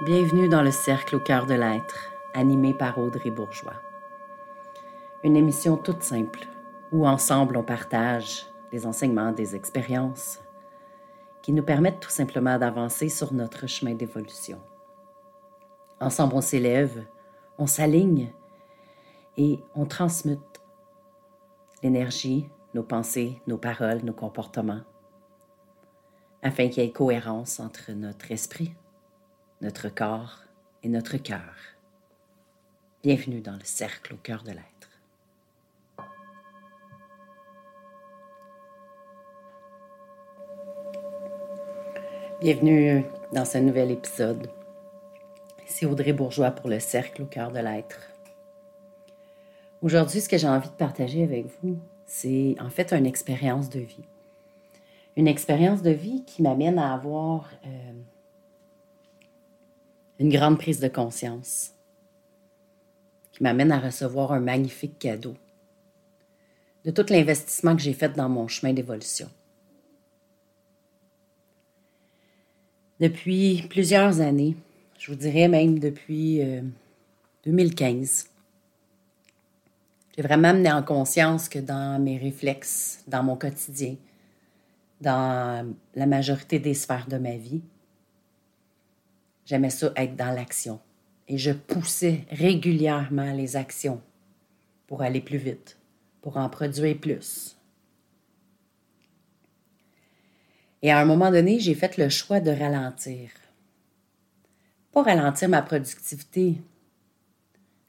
Bienvenue dans le Cercle au cœur de l'être, animé par Audrey Bourgeois. Une émission toute simple où ensemble on partage des enseignements, des expériences qui nous permettent tout simplement d'avancer sur notre chemin d'évolution. Ensemble on s'élève, on s'aligne et on transmute l'énergie, nos pensées, nos paroles, nos comportements, afin qu'il y ait cohérence entre notre esprit, notre corps et notre cœur. Bienvenue dans le cercle au cœur de l'être. Bienvenue dans ce nouvel épisode. C'est Audrey Bourgeois pour le cercle au cœur de l'être. Aujourd'hui, ce que j'ai envie de partager avec vous, c'est en fait une expérience de vie. Une expérience de vie qui m'amène à avoir euh, une grande prise de conscience, qui m'amène à recevoir un magnifique cadeau de tout l'investissement que j'ai fait dans mon chemin d'évolution. Depuis plusieurs années, je vous dirais même depuis 2015, euh, j'ai vraiment amené en conscience que dans mes réflexes, dans mon quotidien, dans la majorité des sphères de ma vie, j'aimais ça être dans l'action. Et je poussais régulièrement les actions pour aller plus vite, pour en produire plus. Et à un moment donné, j'ai fait le choix de ralentir. Pas ralentir ma productivité,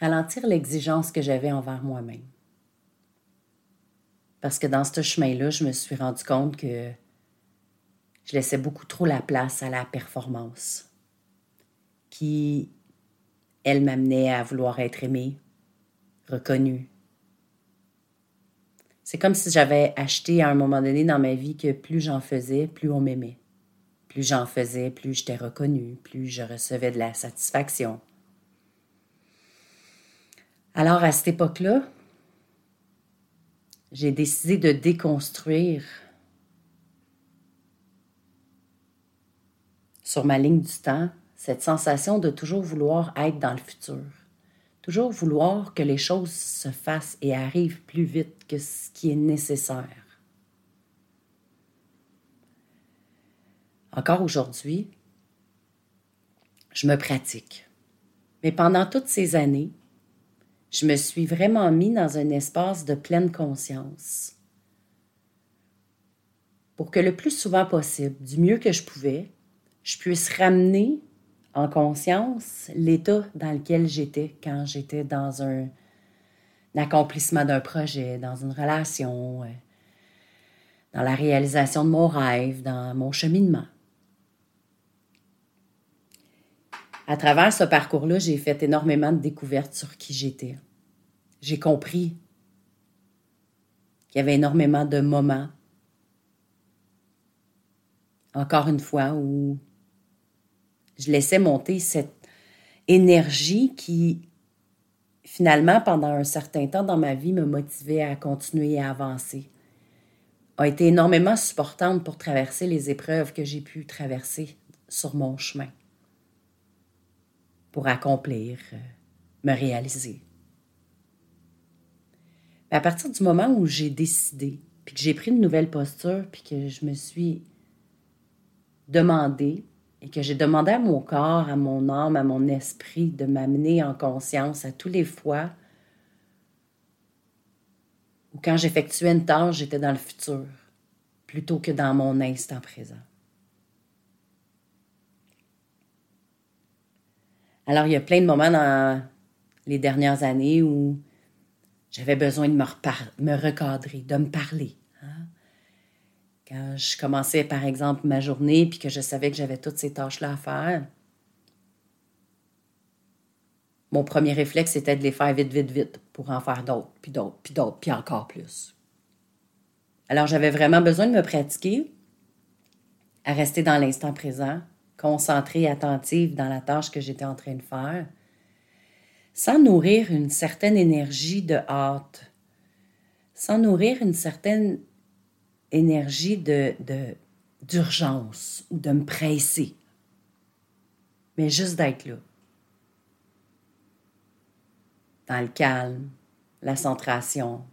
ralentir l'exigence que j'avais envers moi-même. Parce que dans ce chemin-là, je me suis rendu compte que je laissais beaucoup trop la place à la performance, qui, elle, m'amenait à vouloir être aimée, reconnue. C'est comme si j'avais acheté à un moment donné dans ma vie que plus j'en faisais, plus on m'aimait. Plus j'en faisais, plus j'étais reconnue, plus je recevais de la satisfaction. Alors à cette époque-là, j'ai décidé de déconstruire sur ma ligne du temps cette sensation de toujours vouloir être dans le futur, toujours vouloir que les choses se fassent et arrivent plus vite que ce qui est nécessaire. Encore aujourd'hui, je me pratique. Mais pendant toutes ces années, je me suis vraiment mis dans un espace de pleine conscience pour que le plus souvent possible, du mieux que je pouvais, je puisse ramener en conscience l'état dans lequel j'étais quand j'étais dans un, accomplissement d'un projet, dans une relation, euh, dans la réalisation de mon rêve, dans mon cheminement. À travers ce parcours-là, j'ai fait énormément de découvertes sur qui j'étais. J'ai compris qu'il y avait énormément de moments, encore une fois, où je laissais monter cette énergie qui, finalement, pendant un certain temps dans ma vie, me motivait à continuer à avancer, a été énormément supportante pour traverser les épreuves que j'ai pu traverser sur mon chemin pour accomplir, euh, me réaliser. à partir du moment où j'ai décidé, puis que j'ai pris une nouvelle posture, puis que je me suis demandé et que j'ai demandé à mon corps, à mon âme, à mon esprit de m'amener en conscience à tous les fois où quand j'effectuais une tâche, j'étais dans le futur plutôt que dans mon instant présent. Alors, il y a plein de moments dans les dernières années où j'avais besoin de me, me, recadrer, de me parler. Je commençais, par exemple, ma journée, puis que je savais que j'avais toutes ces tâches-là à faire, mon premier réflexe, c'était de les faire vite, vite, vite, pour en faire d'autres, puis d'autres, puis d'autres, puis encore plus. Alors, j'avais vraiment besoin de me pratiquer à rester dans l'instant présent, concentrée, attentive dans la tâche que j'étais en train de faire, sans nourrir une certaine énergie de hâte, sans nourrir une certaine énergie de, d'urgence ou de me presser. mais juste d'être là. Dans le calme, la centration.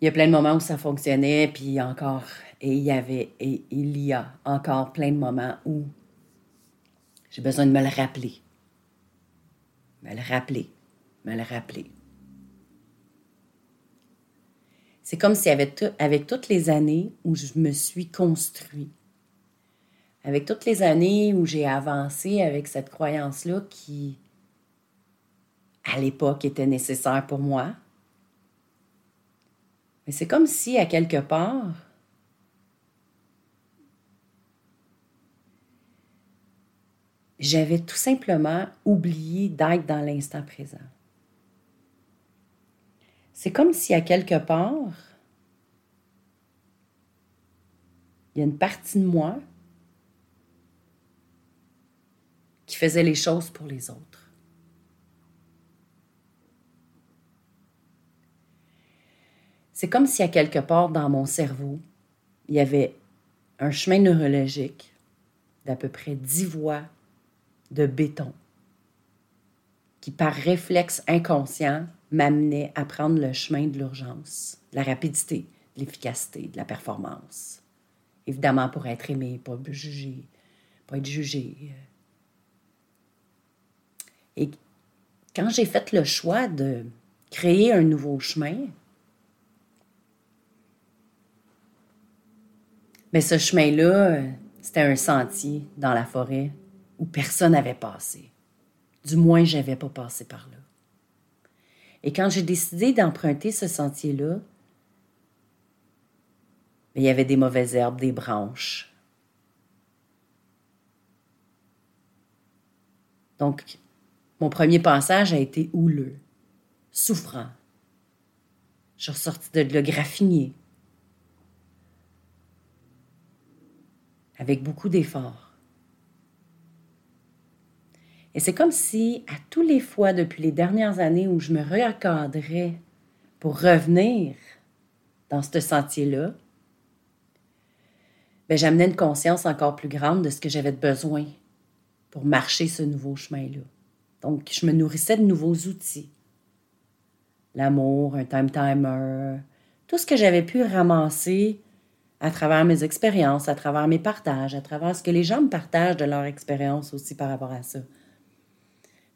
Il y a plein de moments où ça fonctionnait, puis encore, et il y avait, et il y a encore plein de moments où j'ai besoin de me le rappeler. Me le rappeler, me le rappeler. C'est comme si avec, toutes les années où je me suis construit, avec toutes les années où j'ai avancé avec cette croyance-là qui, à l'époque, était nécessaire pour moi, mais c'est comme si, à quelque part, j'avais tout simplement oublié d'être dans l'instant présent. C'est comme si à quelque part, il y a une partie de moi qui faisait les choses pour les autres. C'est comme si à quelque part dans mon cerveau, il y avait un chemin neurologique d'à peu près dix voies de béton qui, par réflexe inconscient, m'amenait à prendre le chemin de l'urgence, la rapidité, l'efficacité, de la performance. Évidemment, pour être aimé, pas jugé, pas être jugé. Et quand j'ai fait le choix de créer un nouveau chemin, mais ce chemin-là, c'était un sentier dans la forêt où personne n'avait passé. Du moins, je n'avais pas passé par là. Et quand j'ai décidé d'emprunter ce sentier-là, il y avait des mauvaises herbes, des branches. Donc, mon premier passage a été houleux, souffrant. Je suis de le graffinier, avec beaucoup d'efforts. Et c'est comme si, à tous les fois depuis les dernières années où je me recadrais pour revenir dans ce sentier-là, ben, j'amenais une conscience encore plus grande de ce que j'avais besoin pour marcher ce nouveau chemin-là. Donc, je me nourrissais de nouveaux outils. L'amour, un time timer, tout ce que j'avais pu ramasser à travers mes expériences, à travers mes partages, à travers ce que les gens me partagent de leur expérience aussi par rapport à ça.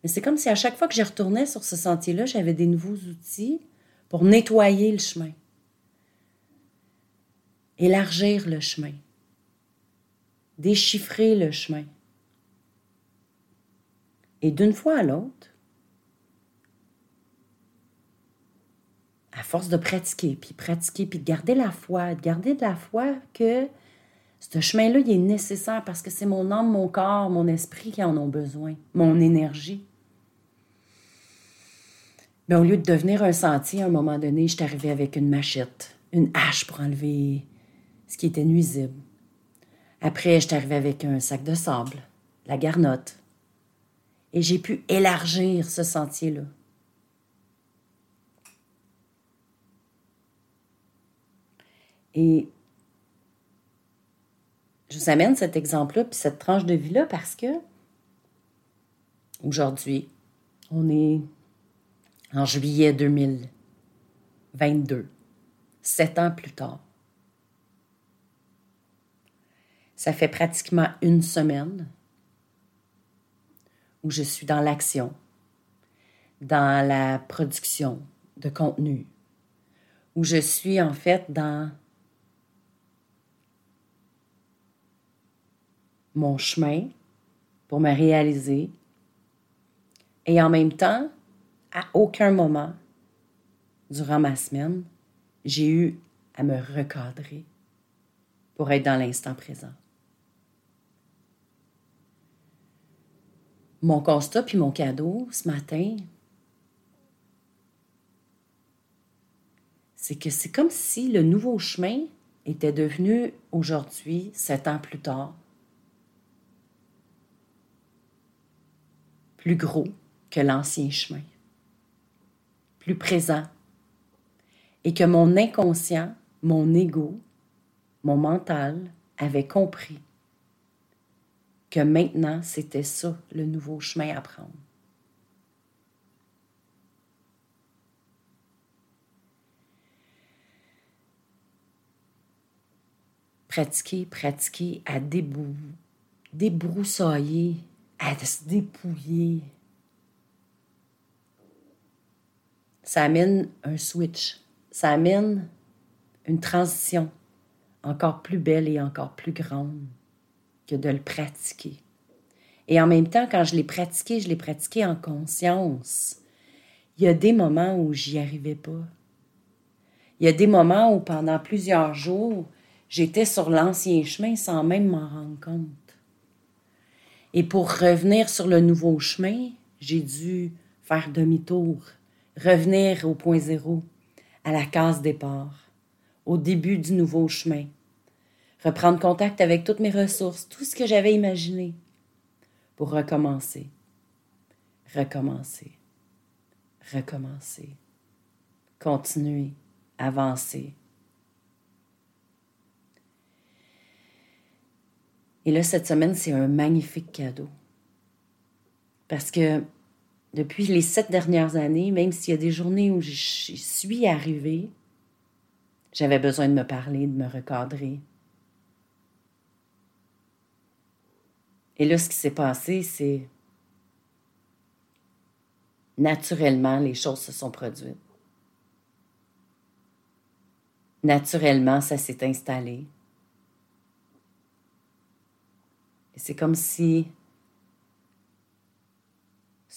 C'est comme si à chaque fois que je retournais sur ce sentier-là, j'avais des nouveaux outils pour nettoyer le chemin, élargir le chemin, déchiffrer le chemin. Et d'une fois à l'autre, à force de pratiquer, puis pratiquer, puis de garder la foi, de garder de la foi que ce chemin-là, il est nécessaire parce que c'est mon âme, mon corps, mon esprit qui en ont besoin, mon énergie. Mais au lieu de devenir un sentier, à un moment donné, je suis avec une machette, une hache pour enlever ce qui était nuisible. Après, je suis avec un sac de sable, la garnotte. Et j'ai pu élargir ce sentier-là. Et je vous amène cet exemple-là, puis cette tranche de vie-là, parce que aujourd'hui, on est en juillet 2022, sept ans plus tard. Ça fait pratiquement une semaine où je suis dans l'action, dans la production de contenu, où je suis en fait dans mon chemin pour me réaliser et en même temps à aucun moment durant ma semaine, j'ai eu à me recadrer pour être dans l'instant présent. Mon constat puis mon cadeau ce matin, c'est que c'est comme si le nouveau chemin était devenu aujourd'hui, sept ans plus tard, plus gros que l'ancien chemin plus présent et que mon inconscient, mon ego, mon mental, avait compris que maintenant, c'était ça le nouveau chemin à prendre. Pratiquer, pratiquer à débroussailler, à se dépouiller. Ça amène un switch, ça amène une transition encore plus belle et encore plus grande que de le pratiquer. Et en même temps, quand je l'ai pratiqué, je l'ai pratiqué en conscience. Il y a des moments où j'y arrivais pas. Il y a des moments où pendant plusieurs jours, j'étais sur l'ancien chemin sans même m'en rendre compte. Et pour revenir sur le nouveau chemin, j'ai dû faire demi-tour, revenir au point zéro, à la case départ, au début du nouveau chemin, reprendre contact avec toutes mes ressources, tout ce que j'avais imaginé, pour recommencer, recommencer, recommencer, continuer, avancer. Et là, cette semaine, c'est un magnifique cadeau. Parce que depuis les sept dernières années, même s'il y a des journées où je suis arrivée, j'avais besoin de me parler, de me recadrer, Et là, ce qui s'est passé, c'est naturellement, les choses se sont produites. Naturellement, ça s'est installé. Et c'est comme si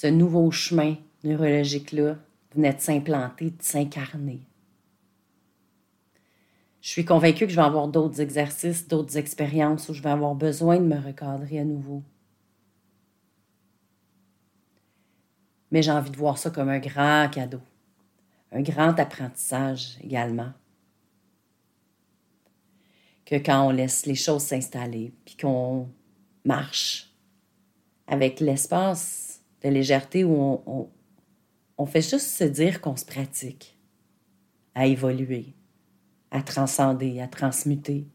ce nouveau chemin neurologique-là venait de s'implanter, de s'incarner. Je suis convaincue que je vais avoir d'autres exercices, d'autres expériences où je vais avoir besoin de me recadrer à nouveau. Mais j'ai envie de voir ça comme un grand cadeau, un grand apprentissage également. Que quand on laisse les choses s'installer, puis qu'on marche avec l'espace de légèreté où on, on, fait juste se dire qu'on se pratique à évoluer, à transcender, à transmuter,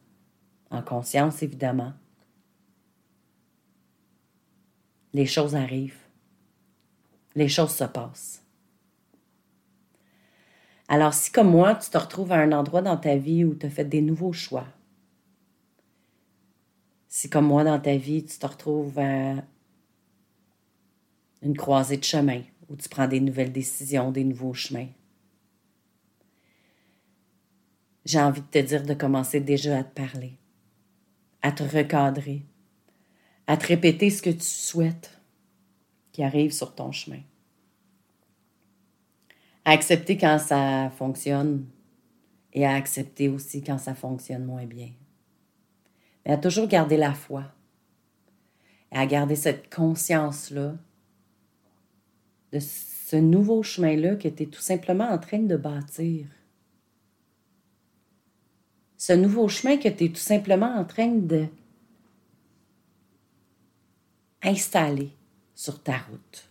en conscience évidemment. Les choses arrivent, les choses se passent. Alors si comme moi, tu te retrouves à un endroit dans ta vie où tu as fait des nouveaux choix, si comme moi dans ta vie, tu te retrouves à une croisée de chemin où tu prends des nouvelles décisions, des nouveaux chemins, j'ai envie de te dire de commencer déjà à te parler, à te recadrer, à te répéter ce que tu souhaites qui arrive sur ton chemin. À accepter quand ça fonctionne et à accepter aussi quand ça fonctionne moins bien. Mais à toujours garder la foi et à garder cette conscience-là ce nouveau chemin-là que tu es tout simplement en train de bâtir ce nouveau chemin que tu es tout simplement en train de installer sur ta route.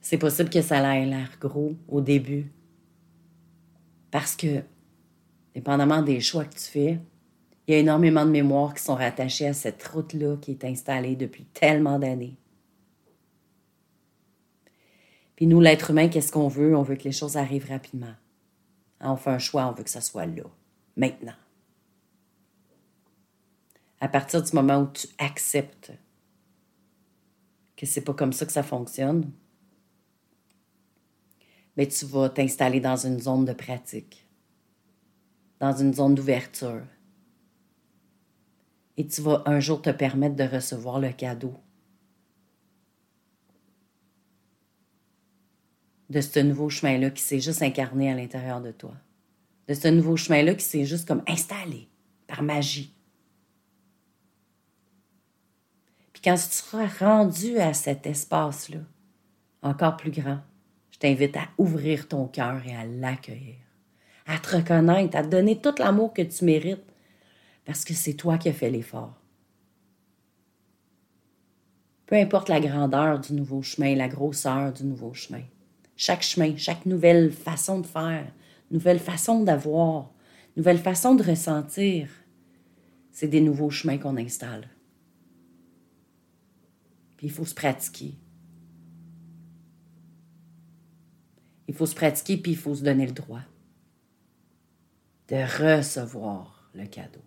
C'est possible que ça ait l'air gros au début. Parce que, dépendamment des choix que tu fais, il y a énormément de mémoires qui sont rattachées à cette route-là qui est installée depuis tellement d'années. Puis nous, l'être humain, qu'est-ce qu'on veut? On veut que les choses arrivent rapidement. Hein, on fait un choix, on veut que ça soit là, maintenant. À partir du moment où tu acceptes que c'est pas comme ça que ça fonctionne, mais tu vas t'installer dans une zone de pratique, dans une zone d'ouverture, et tu vas un jour te permettre de recevoir le cadeau de ce nouveau chemin-là qui s'est juste incarné à l'intérieur de toi. De ce nouveau chemin-là qui s'est juste comme installé par magie. Puis quand tu seras rendu à cet espace-là, encore plus grand, je t'invite à ouvrir ton cœur et à l'accueillir, à te reconnaître, à te donner tout l'amour que tu mérites parce que c'est toi qui as fait l'effort. Peu importe la grandeur du nouveau chemin, la grosseur du nouveau chemin. Chaque chemin, chaque nouvelle façon de faire, nouvelle façon d'avoir, nouvelle façon de ressentir, c'est des nouveaux chemins qu'on installe. Puis il faut se pratiquer. Il faut se pratiquer, puis il faut se donner le droit de recevoir le cadeau.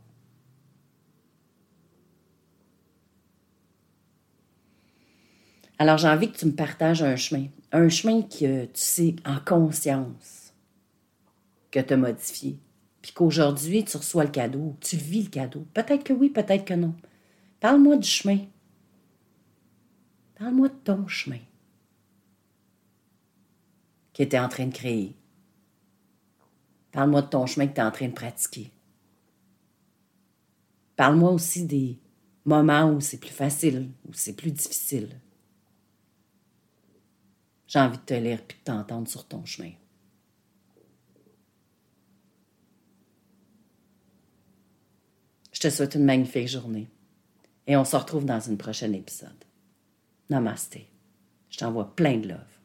Alors j'ai envie que tu me partages un chemin, un chemin que tu sais en conscience que tu as modifié, puis qu'aujourd'hui tu reçois le cadeau, tu vis le cadeau. Peut-être que oui, peut-être que non. Parle-moi du chemin. Parle-moi de ton chemin que tu es en train de créer. Parle-moi de ton chemin que tu es en train de pratiquer. Parle-moi aussi des moments où c'est plus facile, où c'est plus difficile. J'ai envie de te lire puis de t'entendre sur ton chemin. Je te souhaite une magnifique journée et on se retrouve dans un prochain épisode. Namaste. Je t'envoie plein de love.